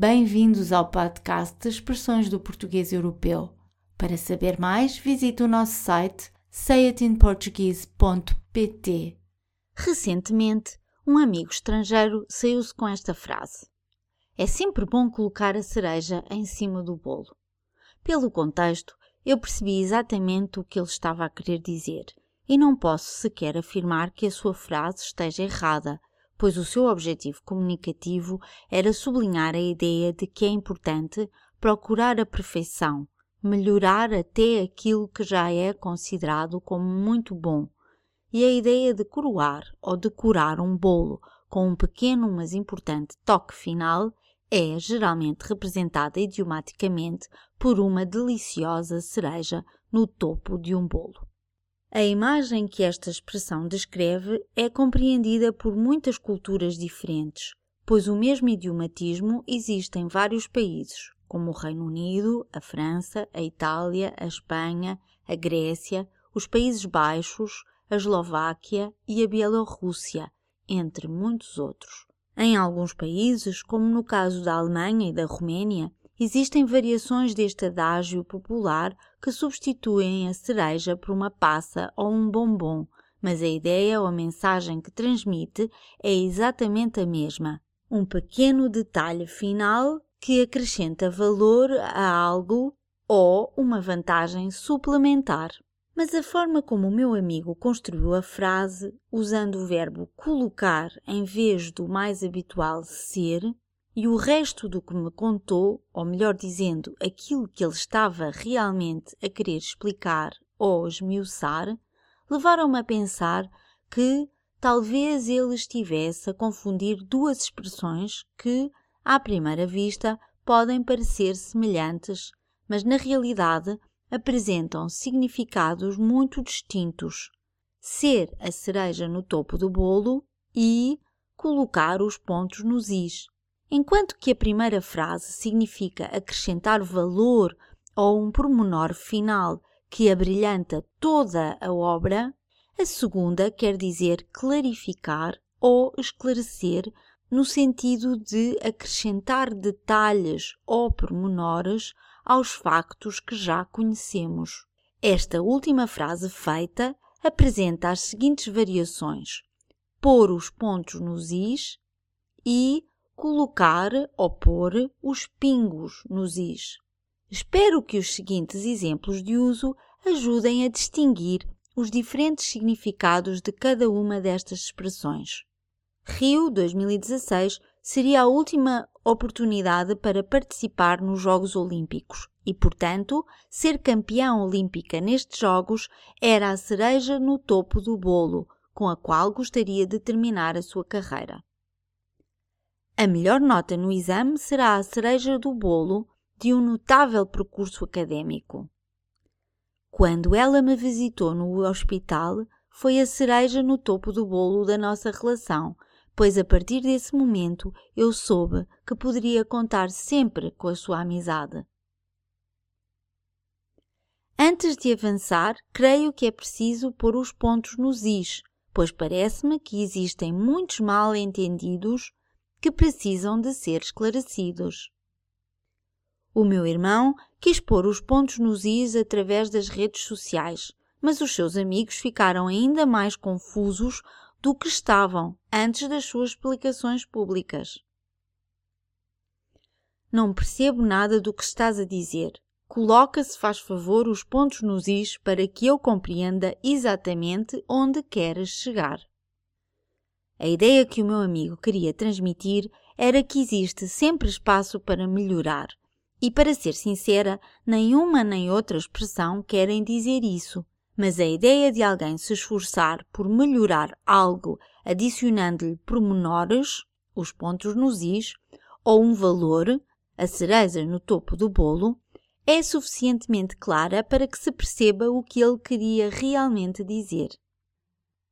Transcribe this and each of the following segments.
Bem-vindos ao podcast de Expressões do Português Europeu. Para saber mais, visite o nosso site sayitinportuguese.pt. Recentemente, um amigo estrangeiro saiu-se com esta frase: É sempre bom colocar a cereja em cima do bolo. Pelo contexto, eu percebi exatamente o que ele estava a querer dizer e não posso sequer afirmar que a sua frase esteja errada, pois o seu objetivo comunicativo era sublinhar a ideia de que é importante procurar a perfeição, melhorar até aquilo que já é considerado como muito bom. E a ideia de coroar ou decorar um bolo com um pequeno mas importante toque final é geralmente representada idiomaticamente por uma deliciosa cereja no topo de um bolo. A imagem que esta expressão descreve é compreendida por muitas culturas diferentes, pois o mesmo idiomatismo existe em vários países, como o Reino Unido, a França, a Itália, a Espanha, a Grécia, os Países Baixos, a Eslováquia e a Bielorrússia, entre muitos outros. Em alguns países, como no caso da Alemanha e da Roménia, Existem variações deste adágio popular que substituem a cereja por uma passa ou um bombom, mas a ideia ou a mensagem que transmite é exatamente a mesma. Um pequeno detalhe final que acrescenta valor a algo ou uma vantagem suplementar. Mas a forma como o meu amigo construiu a frase, usando o verbo colocar em vez do mais habitual ser, e o resto do que me contou, ou melhor dizendo, aquilo que ele estava realmente a querer explicar ou esmiuçar, levaram-me a pensar que talvez ele estivesse a confundir duas expressões que, à primeira vista, podem parecer semelhantes, mas na realidade apresentam significados muito distintos. Ser a cereja no topo do bolo e colocar os pontos nos is. Enquanto que a primeira frase significa acrescentar valor ou um pormenor final que abrilhanta toda a obra, a segunda quer dizer clarificar ou esclarecer no sentido de acrescentar detalhes ou pormenores aos factos que já conhecemos. Esta última frase feita apresenta as seguintes variações: pôr os pontos nos is e colocar ou pôr os pingos nos is. Espero que os seguintes exemplos de uso ajudem a distinguir os diferentes significados de cada uma destas expressões. Rio 2016 seria a última oportunidade para participar nos Jogos Olímpicos e, portanto, ser campeã olímpica nestes Jogos era a cereja no topo do bolo com a qual gostaria de terminar a sua carreira. A melhor nota no exame será a cereja do bolo de um notável percurso académico. Quando ela me visitou no hospital, foi a cereja no topo do bolo da nossa relação, pois a partir desse momento eu soube que poderia contar sempre com a sua amizade. Antes de avançar, creio que é preciso pôr os pontos nos is, pois parece-me que existem muitos mal-entendidos que precisam de ser esclarecidos. O meu irmão quis pôr os pontos nos is através das redes sociais, mas os seus amigos ficaram ainda mais confusos do que estavam antes das suas explicações públicas. Não percebo nada do que estás a dizer. Coloca, se faz favor, os pontos nos is para que eu compreenda exatamente onde queres chegar. A ideia que o meu amigo queria transmitir era que existe sempre espaço para melhorar. E para ser sincera, nenhuma nem outra expressão querem dizer isso. Mas a ideia de alguém se esforçar por melhorar algo adicionando-lhe pormenores, os pontos nos is, ou um valor, a cereja no topo do bolo, é suficientemente clara para que se perceba o que ele queria realmente dizer.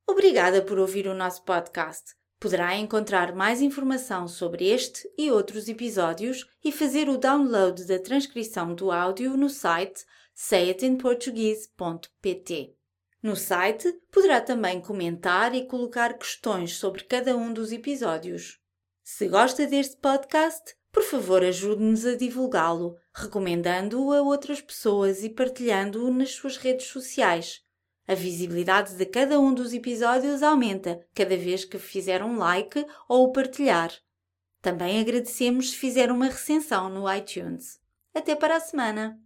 Obrigada por ouvir o nosso podcast. Poderá encontrar mais informação sobre este e outros episódios e fazer o download da transcrição do áudio no site sayitinportuguese.pt. No site poderá também comentar e colocar questões sobre cada um dos episódios. Se gosta deste podcast, Por favor, ajude-nos a divulgá-lo, recomendando-o a outras pessoas e partilhando-o nas suas redes sociais. A visibilidade de cada um dos episódios aumenta cada vez que fizer um like ou o partilhar. Também agradecemos se fizer uma recensão no iTunes. Até para a semana!